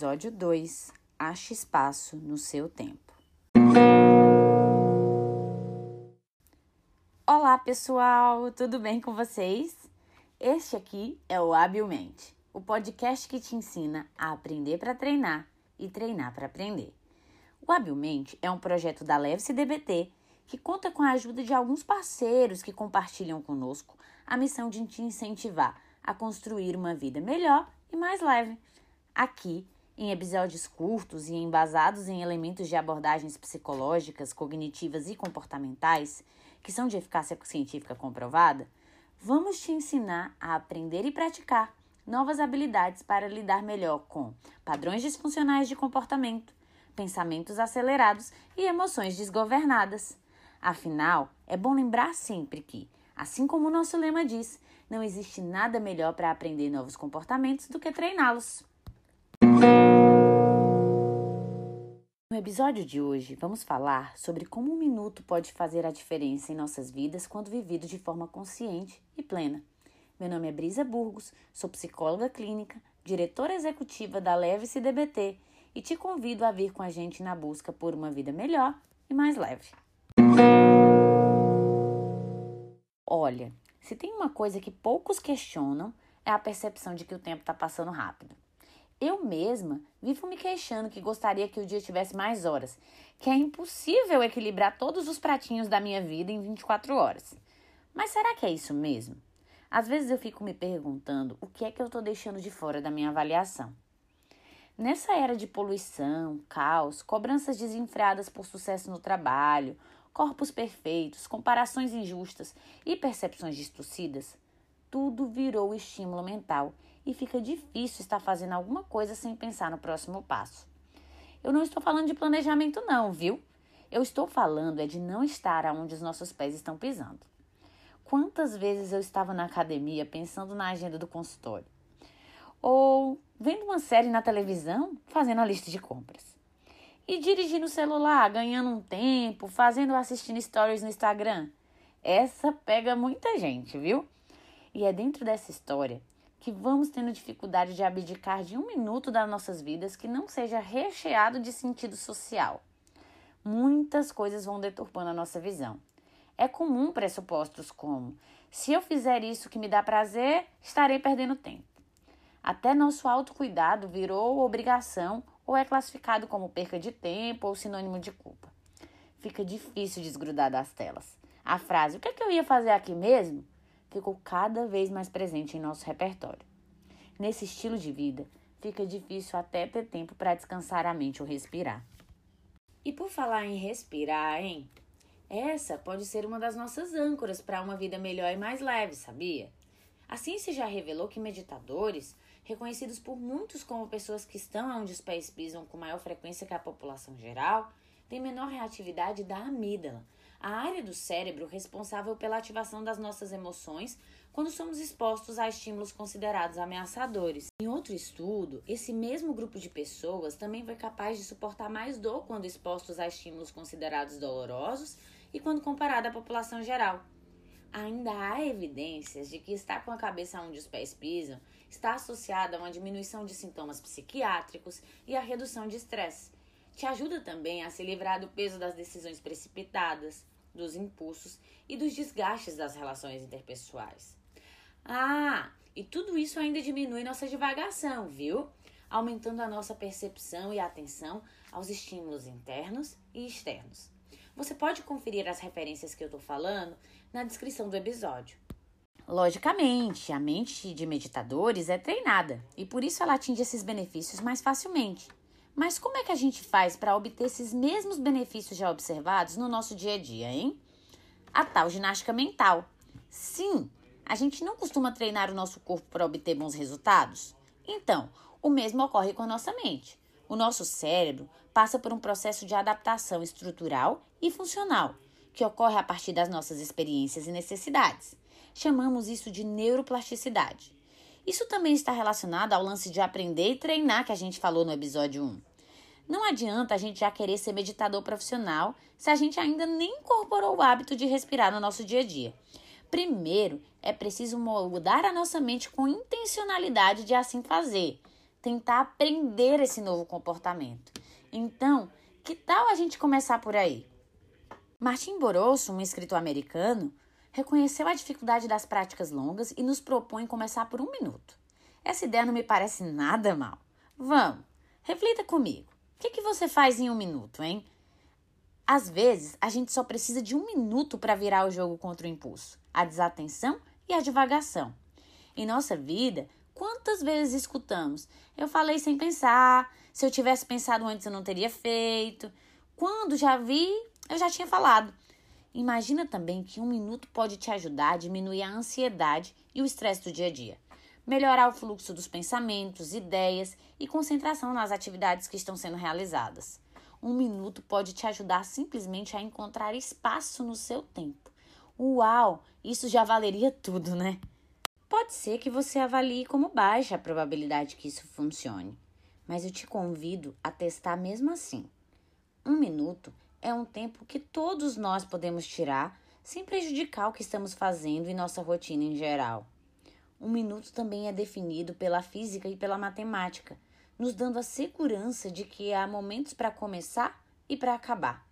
Episódio 2 Ache espaço no seu tempo. Olá, pessoal! Tudo bem com vocês? Este aqui é o Habilmente, o podcast que te ensina a aprender para treinar e treinar para aprender. O Habilmente é um projeto da Leve CDBT que conta com a ajuda de alguns parceiros que compartilham conosco a missão de te incentivar a construir uma vida melhor e mais leve. Aqui, em episódios curtos e embasados em elementos de abordagens psicológicas, cognitivas e comportamentais, que são de eficácia científica comprovada, vamos te ensinar a aprender e praticar novas habilidades para lidar melhor com padrões disfuncionais de comportamento, pensamentos acelerados e emoções desgovernadas. Afinal, é bom lembrar sempre que, assim como o nosso lema diz, não existe nada melhor para aprender novos comportamentos do que treiná-los. Episódio de hoje, vamos falar sobre como um minuto pode fazer a diferença em nossas vidas quando vivido de forma consciente e plena. Meu nome é Brisa Burgos, sou psicóloga clínica, diretora executiva da Leve CDBT e te convido a vir com a gente na busca por uma vida melhor e mais leve. Olha, se tem uma coisa que poucos questionam, é a percepção de que o tempo está passando rápido. Eu mesma vivo me queixando que gostaria que o dia tivesse mais horas, que é impossível equilibrar todos os pratinhos da minha vida em 24 horas. Mas será que é isso mesmo? Às vezes eu fico me perguntando o que é que eu estou deixando de fora da minha avaliação. Nessa era de poluição, caos, cobranças desenfreadas por sucesso no trabalho, corpos perfeitos, comparações injustas e percepções distorcidas, tudo virou estímulo mental e fica difícil estar fazendo alguma coisa sem pensar no próximo passo. Eu não estou falando de planejamento, não, viu? Eu estou falando é de não estar aonde os nossos pés estão pisando. Quantas vezes eu estava na academia pensando na agenda do consultório? Ou vendo uma série na televisão, fazendo a lista de compras. E dirigindo o celular, ganhando um tempo, fazendo assistindo stories no Instagram. Essa pega muita gente, viu? E é dentro dessa história que vamos tendo dificuldade de abdicar de um minuto das nossas vidas que não seja recheado de sentido social. Muitas coisas vão deturpando a nossa visão. É comum pressupostos como: se eu fizer isso que me dá prazer, estarei perdendo tempo. Até nosso autocuidado virou obrigação ou é classificado como perca de tempo ou sinônimo de culpa. Fica difícil desgrudar das telas. A frase: o que, é que eu ia fazer aqui mesmo? Ficou cada vez mais presente em nosso repertório. Nesse estilo de vida, fica difícil até ter tempo para descansar a mente ou respirar. E por falar em respirar, hein? Essa pode ser uma das nossas âncoras para uma vida melhor e mais leve, sabia? A ciência já revelou que meditadores, reconhecidos por muitos como pessoas que estão onde os pés pisam com maior frequência que a população geral, têm menor reatividade da amígdala, a área do cérebro responsável pela ativação das nossas emoções quando somos expostos a estímulos considerados ameaçadores. Em outro estudo, esse mesmo grupo de pessoas também foi capaz de suportar mais dor quando expostos a estímulos considerados dolorosos e quando comparado à população geral. Ainda há evidências de que estar com a cabeça onde os pés pisam está associada a uma diminuição de sintomas psiquiátricos e a redução de estresse. Te ajuda também a se livrar do peso das decisões precipitadas, dos impulsos e dos desgastes das relações interpessoais. Ah, e tudo isso ainda diminui nossa divagação, viu? Aumentando a nossa percepção e atenção aos estímulos internos e externos. Você pode conferir as referências que eu estou falando na descrição do episódio. Logicamente, a mente de meditadores é treinada e por isso ela atinge esses benefícios mais facilmente. Mas como é que a gente faz para obter esses mesmos benefícios já observados no nosso dia a dia, hein? A tal ginástica mental. Sim, a gente não costuma treinar o nosso corpo para obter bons resultados? Então, o mesmo ocorre com a nossa mente. O nosso cérebro passa por um processo de adaptação estrutural e funcional, que ocorre a partir das nossas experiências e necessidades. Chamamos isso de neuroplasticidade. Isso também está relacionado ao lance de aprender e treinar que a gente falou no episódio 1. Não adianta a gente já querer ser meditador profissional se a gente ainda nem incorporou o hábito de respirar no nosso dia a dia. Primeiro, é preciso mudar a nossa mente com intencionalidade de assim fazer. tentar aprender esse novo comportamento. Então, que tal a gente começar por aí? Martin Borosso, um escritor americano, reconheceu a dificuldade das práticas longas e nos propõe começar por um minuto. Essa ideia não me parece nada mal. Vamos, reflita comigo. O que, que você faz em um minuto, hein? Às vezes, a gente só precisa de um minuto para virar o jogo contra o impulso, a desatenção e a divagação. Em nossa vida, quantas vezes escutamos? Eu falei sem pensar, se eu tivesse pensado antes eu não teria feito. Quando já vi, eu já tinha falado. Imagina também que um minuto pode te ajudar a diminuir a ansiedade e o estresse do dia a dia, melhorar o fluxo dos pensamentos, ideias e concentração nas atividades que estão sendo realizadas. Um minuto pode te ajudar simplesmente a encontrar espaço no seu tempo. Uau, isso já valeria tudo, né? Pode ser que você avalie como baixa a probabilidade que isso funcione, mas eu te convido a testar mesmo assim. Um minuto é um tempo que todos nós podemos tirar sem prejudicar o que estamos fazendo e nossa rotina em geral. Um minuto também é definido pela física e pela matemática, nos dando a segurança de que há momentos para começar e para acabar.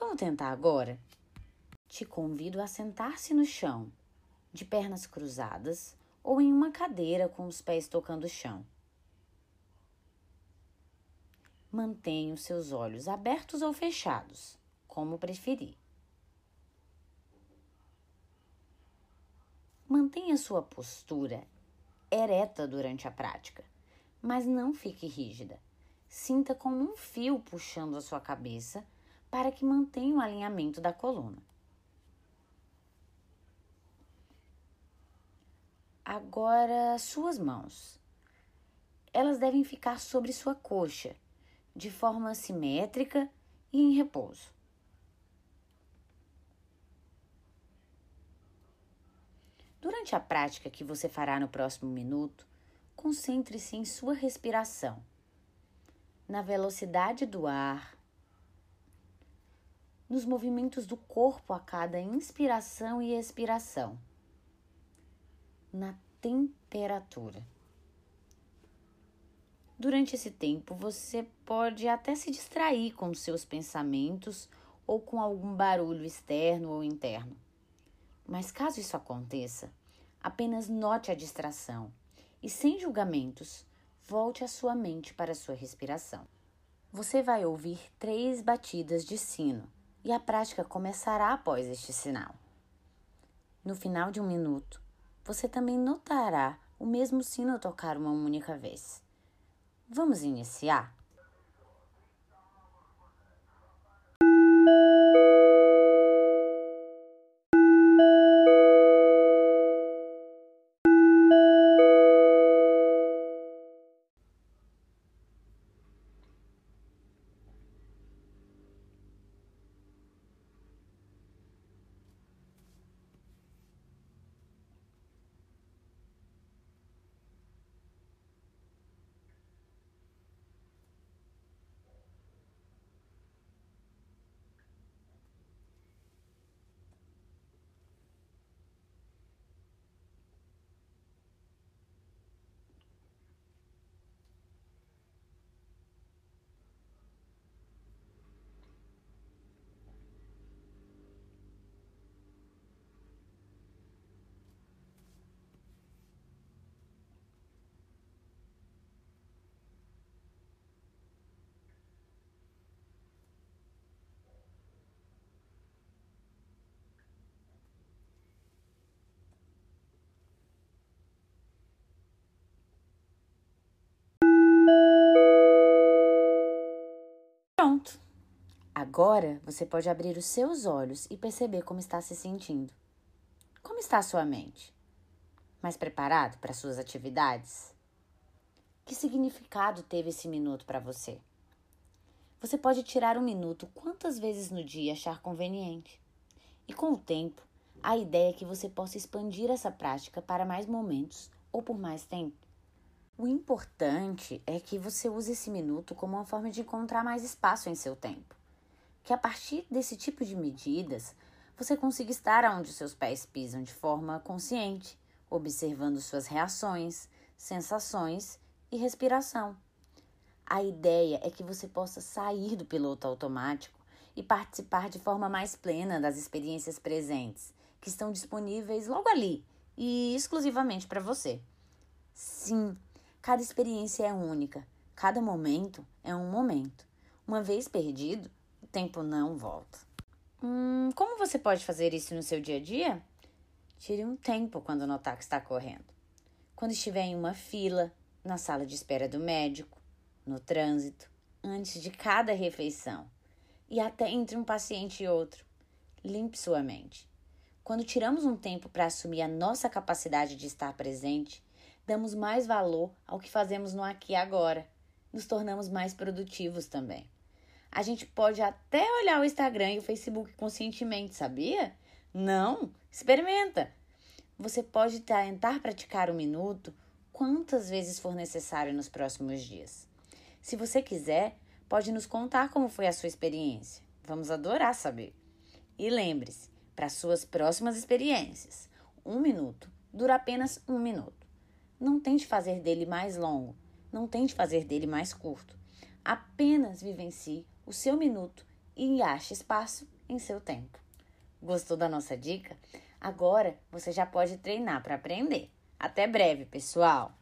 Vamos tentar agora? Te convido a sentar-se no chão, de pernas cruzadas ou em uma cadeira com os pés tocando o chão. Mantenha os seus olhos abertos ou fechados, como preferir. Mantenha sua postura ereta durante a prática, mas não fique rígida. Sinta como um fio puxando a sua cabeça para que mantenha o alinhamento da coluna. Agora, suas mãos. Elas devem ficar sobre sua coxa, de forma simétrica e em repouso. Durante a prática que você fará no próximo minuto, concentre-se em sua respiração, na velocidade do ar, nos movimentos do corpo a cada inspiração e expiração, na temperatura. Durante esse tempo, você pode até se distrair com seus pensamentos ou com algum barulho externo ou interno. Mas caso isso aconteça, apenas note a distração e, sem julgamentos, volte a sua mente para a sua respiração. Você vai ouvir três batidas de sino e a prática começará após este sinal. No final de um minuto, você também notará o mesmo sino tocar uma única vez. Vamos iniciar? Agora você pode abrir os seus olhos e perceber como está se sentindo. Como está a sua mente? Mais preparado para suas atividades? Que significado teve esse minuto para você? Você pode tirar um minuto quantas vezes no dia achar conveniente. E com o tempo, a ideia é que você possa expandir essa prática para mais momentos ou por mais tempo. O importante é que você use esse minuto como uma forma de encontrar mais espaço em seu tempo. Que a partir desse tipo de medidas, você consiga estar onde seus pés pisam de forma consciente, observando suas reações, sensações e respiração. A ideia é que você possa sair do piloto automático e participar de forma mais plena das experiências presentes, que estão disponíveis logo ali e exclusivamente para você. Sim, cada experiência é única, cada momento é um momento. Uma vez perdido, o tempo não volta. Hum, como você pode fazer isso no seu dia a dia? Tire um tempo quando notar que está correndo. Quando estiver em uma fila, na sala de espera do médico, no trânsito, antes de cada refeição e até entre um paciente e outro. Limpe sua mente. Quando tiramos um tempo para assumir a nossa capacidade de estar presente, damos mais valor ao que fazemos no aqui e agora. Nos tornamos mais produtivos também. A gente pode até olhar o Instagram e o Facebook conscientemente, sabia? Não? Experimenta! Você pode tentar praticar um minuto quantas vezes for necessário nos próximos dias. Se você quiser, pode nos contar como foi a sua experiência. Vamos adorar saber. E lembre-se, para suas próximas experiências, um minuto dura apenas um minuto. Não tente fazer dele mais longo, não tente fazer dele mais curto. Apenas vivencie o seu minuto e ache espaço em seu tempo. Gostou da nossa dica? Agora você já pode treinar para aprender. Até breve, pessoal!